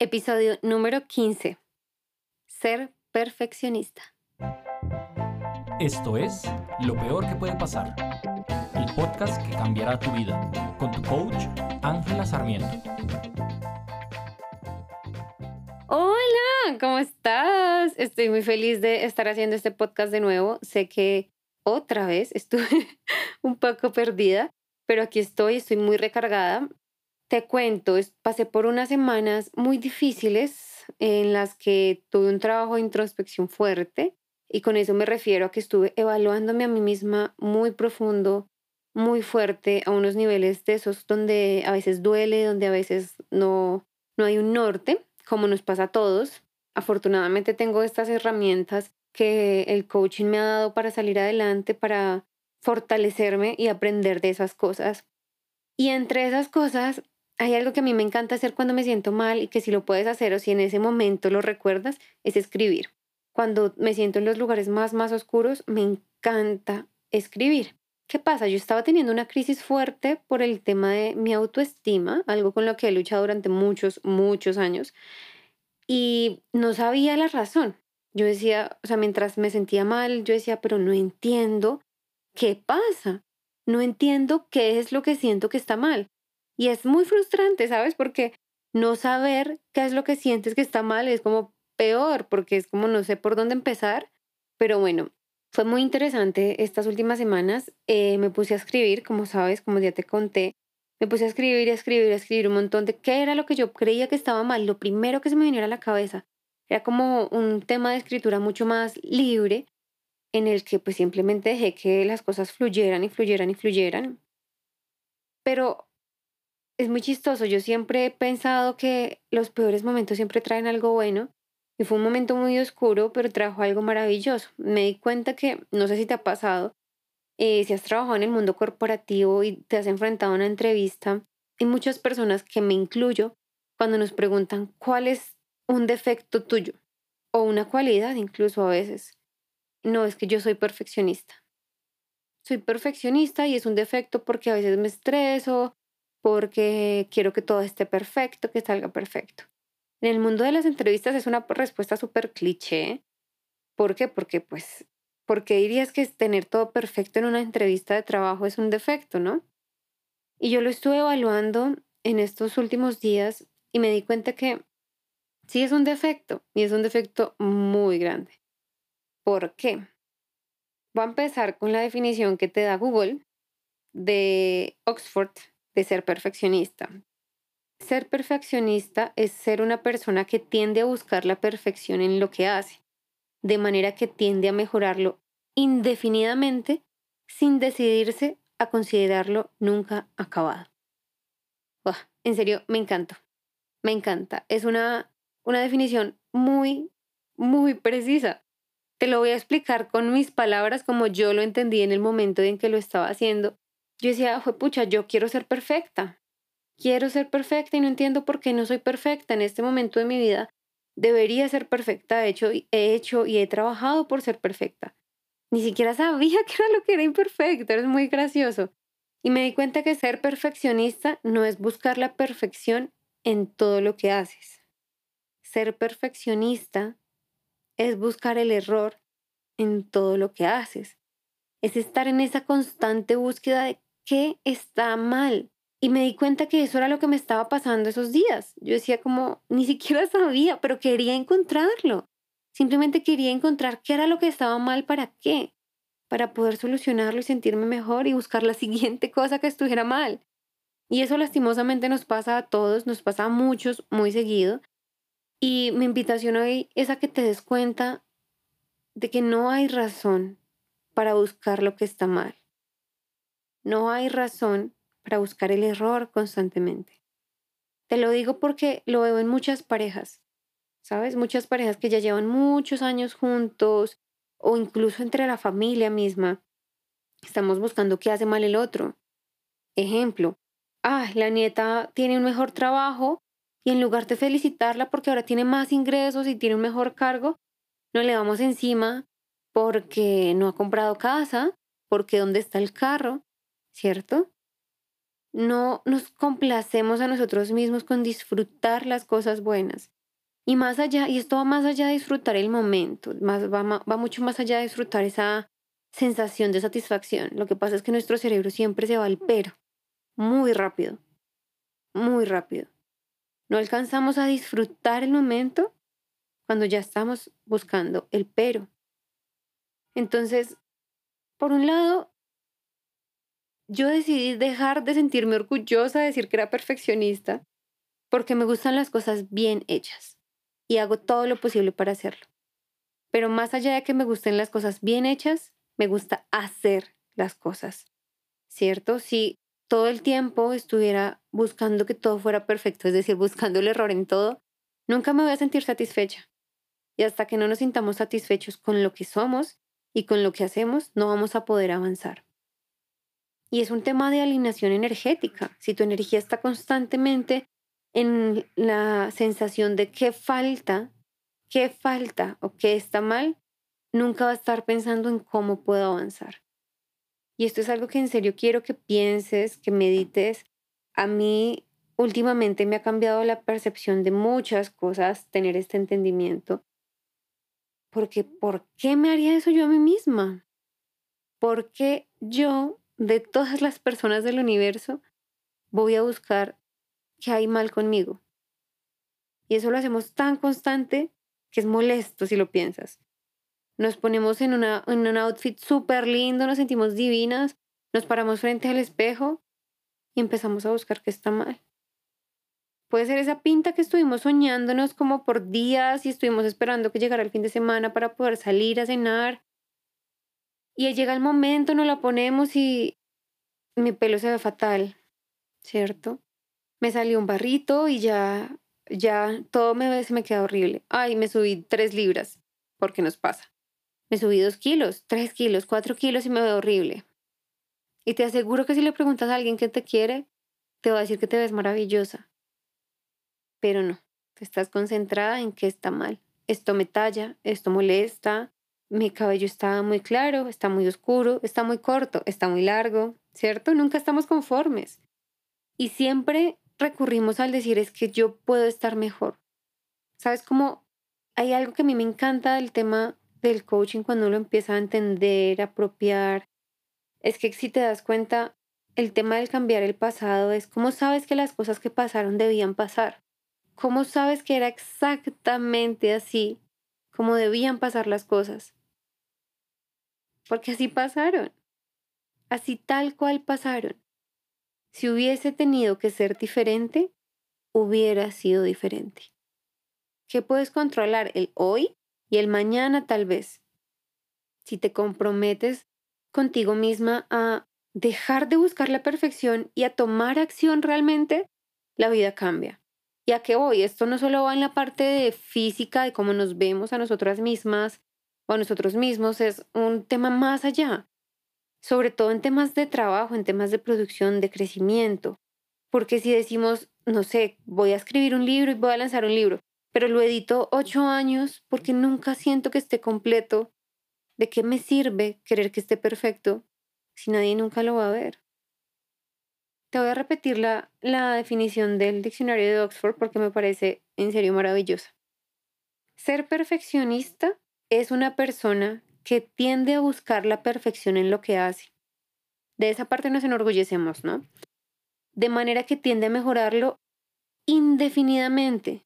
Episodio número 15. Ser perfeccionista. Esto es Lo Peor que puede pasar, el podcast que cambiará tu vida, con tu coach Ángela Sarmiento. Hola, ¿cómo estás? Estoy muy feliz de estar haciendo este podcast de nuevo. Sé que otra vez estuve un poco perdida, pero aquí estoy, estoy muy recargada. Te cuento, pasé por unas semanas muy difíciles en las que tuve un trabajo de introspección fuerte y con eso me refiero a que estuve evaluándome a mí misma muy profundo, muy fuerte, a unos niveles de esos donde a veces duele, donde a veces no, no hay un norte, como nos pasa a todos. Afortunadamente tengo estas herramientas que el coaching me ha dado para salir adelante, para fortalecerme y aprender de esas cosas. Y entre esas cosas hay algo que a mí me encanta hacer cuando me siento mal y que si lo puedes hacer o si en ese momento lo recuerdas, es escribir. Cuando me siento en los lugares más, más oscuros, me encanta escribir. ¿Qué pasa? Yo estaba teniendo una crisis fuerte por el tema de mi autoestima, algo con lo que he luchado durante muchos, muchos años, y no sabía la razón. Yo decía, o sea, mientras me sentía mal, yo decía, pero no entiendo qué pasa. No entiendo qué es lo que siento que está mal. Y es muy frustrante, ¿sabes? Porque no saber qué es lo que sientes que está mal es como peor, porque es como no sé por dónde empezar. Pero bueno, fue muy interesante estas últimas semanas. Eh, me puse a escribir, como sabes, como ya te conté. Me puse a escribir, a escribir, a escribir un montón de qué era lo que yo creía que estaba mal. Lo primero que se me viniera a la cabeza era como un tema de escritura mucho más libre en el que pues simplemente dejé que las cosas fluyeran y fluyeran y fluyeran. Pero es muy chistoso. Yo siempre he pensado que los peores momentos siempre traen algo bueno. Y fue un momento muy oscuro, pero trajo algo maravilloso. Me di cuenta que, no sé si te ha pasado, eh, si has trabajado en el mundo corporativo y te has enfrentado a una entrevista, hay muchas personas que me incluyo cuando nos preguntan cuál es un defecto tuyo o una cualidad incluso a veces. No, es que yo soy perfeccionista. Soy perfeccionista y es un defecto porque a veces me estreso, porque quiero que todo esté perfecto, que salga perfecto. En el mundo de las entrevistas es una respuesta súper cliché. ¿Por qué? Porque pues, ¿por qué dirías que tener todo perfecto en una entrevista de trabajo es un defecto, no? Y yo lo estuve evaluando en estos últimos días y me di cuenta que sí es un defecto y es un defecto muy grande. ¿Por qué? Voy a empezar con la definición que te da Google de Oxford de ser perfeccionista. Ser perfeccionista es ser una persona que tiende a buscar la perfección en lo que hace, de manera que tiende a mejorarlo indefinidamente sin decidirse a considerarlo nunca acabado. en serio, me encanta. Me encanta. Es una, una definición muy, muy precisa. Te lo voy a explicar con mis palabras como yo lo entendí en el momento en que lo estaba haciendo yo decía, pucha, yo quiero ser perfecta. Quiero ser perfecta y no entiendo por qué no soy perfecta en este momento de mi vida. Debería ser perfecta, he hecho, he hecho y he trabajado por ser perfecta. Ni siquiera sabía que era lo que era imperfecto, es muy gracioso. Y me di cuenta que ser perfeccionista no es buscar la perfección en todo lo que haces. Ser perfeccionista es buscar el error en todo lo que haces. Es estar en esa constante búsqueda de qué está mal. Y me di cuenta que eso era lo que me estaba pasando esos días. Yo decía como, ni siquiera sabía, pero quería encontrarlo. Simplemente quería encontrar qué era lo que estaba mal para qué, para poder solucionarlo y sentirme mejor y buscar la siguiente cosa que estuviera mal. Y eso lastimosamente nos pasa a todos, nos pasa a muchos muy seguido. Y mi invitación hoy es a que te des cuenta de que no hay razón para buscar lo que está mal. No hay razón para buscar el error constantemente. Te lo digo porque lo veo en muchas parejas, ¿sabes? Muchas parejas que ya llevan muchos años juntos o incluso entre la familia misma. Estamos buscando qué hace mal el otro. Ejemplo, ah, la nieta tiene un mejor trabajo y en lugar de felicitarla porque ahora tiene más ingresos y tiene un mejor cargo, no le vamos encima porque no ha comprado casa, porque dónde está el carro, ¿cierto? no nos complacemos a nosotros mismos con disfrutar las cosas buenas. Y más allá, y esto va más allá de disfrutar el momento, más, va, va mucho más allá de disfrutar esa sensación de satisfacción. Lo que pasa es que nuestro cerebro siempre se va al pero, muy rápido, muy rápido. No alcanzamos a disfrutar el momento cuando ya estamos buscando el pero. Entonces, por un lado, yo decidí dejar de sentirme orgullosa de decir que era perfeccionista porque me gustan las cosas bien hechas y hago todo lo posible para hacerlo. Pero más allá de que me gusten las cosas bien hechas, me gusta hacer las cosas, ¿cierto? Si todo el tiempo estuviera buscando que todo fuera perfecto, es decir, buscando el error en todo, nunca me voy a sentir satisfecha. Y hasta que no nos sintamos satisfechos con lo que somos y con lo que hacemos, no vamos a poder avanzar. Y es un tema de alineación energética. Si tu energía está constantemente en la sensación de qué falta, qué falta o qué está mal, nunca va a estar pensando en cómo puedo avanzar. Y esto es algo que en serio quiero que pienses, que medites. A mí últimamente me ha cambiado la percepción de muchas cosas tener este entendimiento. Porque ¿por qué me haría eso yo a mí misma? Porque yo, de todas las personas del universo, voy a buscar que hay mal conmigo. Y eso lo hacemos tan constante que es molesto si lo piensas. Nos ponemos en, una, en un outfit súper lindo, nos sentimos divinas, nos paramos frente al espejo y empezamos a buscar qué está mal. Puede ser esa pinta que estuvimos soñándonos como por días y estuvimos esperando que llegara el fin de semana para poder salir a cenar. Y llega el momento, nos la ponemos y mi pelo se ve fatal, ¿cierto? me salió un barrito y ya, ya todo me, se me queda horrible. Ay, me subí tres libras, porque nos pasa. Me subí dos kilos, tres kilos, cuatro kilos y me veo horrible. Y te aseguro que si le preguntas a alguien que te quiere, te va a decir que te ves maravillosa. Pero no, estás concentrada en que está mal. Esto me talla, esto molesta, mi cabello está muy claro, está muy oscuro, está muy corto, está muy largo, ¿cierto? Nunca estamos conformes. Y siempre recurrimos al decir es que yo puedo estar mejor. ¿Sabes cómo hay algo que a mí me encanta del tema del coaching cuando uno empieza a entender, a apropiar? Es que si te das cuenta, el tema del cambiar el pasado es cómo sabes que las cosas que pasaron debían pasar. ¿Cómo sabes que era exactamente así como debían pasar las cosas? Porque así pasaron. Así tal cual pasaron. Si hubiese tenido que ser diferente, hubiera sido diferente. ¿Qué puedes controlar? El hoy y el mañana tal vez. Si te comprometes contigo misma a dejar de buscar la perfección y a tomar acción realmente, la vida cambia. ¿Y a qué voy? Esto no solo va en la parte de física, de cómo nos vemos a nosotras mismas o a nosotros mismos, es un tema más allá sobre todo en temas de trabajo, en temas de producción, de crecimiento. Porque si decimos, no sé, voy a escribir un libro y voy a lanzar un libro, pero lo edito ocho años porque nunca siento que esté completo, ¿de qué me sirve querer que esté perfecto si nadie nunca lo va a ver? Te voy a repetir la, la definición del diccionario de Oxford porque me parece en serio maravillosa. Ser perfeccionista es una persona que tiende a buscar la perfección en lo que hace. De esa parte nos enorgullecemos, ¿no? De manera que tiende a mejorarlo indefinidamente.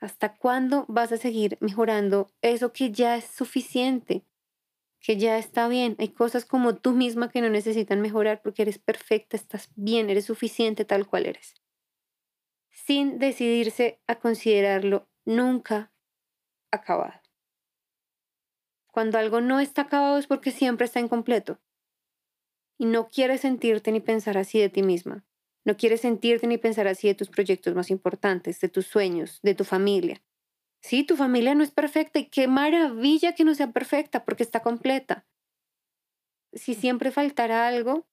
¿Hasta cuándo vas a seguir mejorando eso que ya es suficiente? Que ya está bien. Hay cosas como tú misma que no necesitan mejorar porque eres perfecta, estás bien, eres suficiente tal cual eres. Sin decidirse a considerarlo nunca acabado. Cuando algo no está acabado es porque siempre está incompleto. Y no quieres sentirte ni pensar así de ti misma. No quieres sentirte ni pensar así de tus proyectos más importantes, de tus sueños, de tu familia. Sí, tu familia no es perfecta y qué maravilla que no sea perfecta porque está completa. Si siempre faltara algo,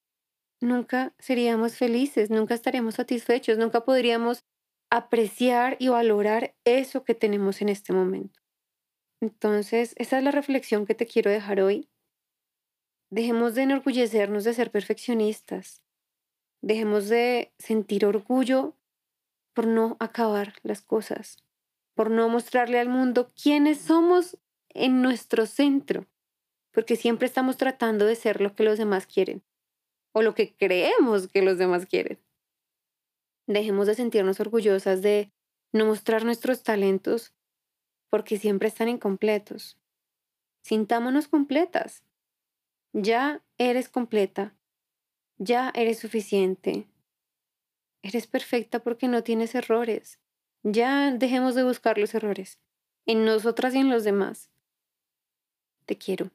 nunca seríamos felices, nunca estaríamos satisfechos, nunca podríamos apreciar y valorar eso que tenemos en este momento. Entonces, esa es la reflexión que te quiero dejar hoy. Dejemos de enorgullecernos de ser perfeccionistas. Dejemos de sentir orgullo por no acabar las cosas, por no mostrarle al mundo quiénes somos en nuestro centro, porque siempre estamos tratando de ser lo que los demás quieren o lo que creemos que los demás quieren. Dejemos de sentirnos orgullosas de no mostrar nuestros talentos porque siempre están incompletos. Sintámonos completas. Ya eres completa. Ya eres suficiente. Eres perfecta porque no tienes errores. Ya dejemos de buscar los errores en nosotras y en los demás. Te quiero.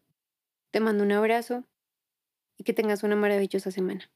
Te mando un abrazo y que tengas una maravillosa semana.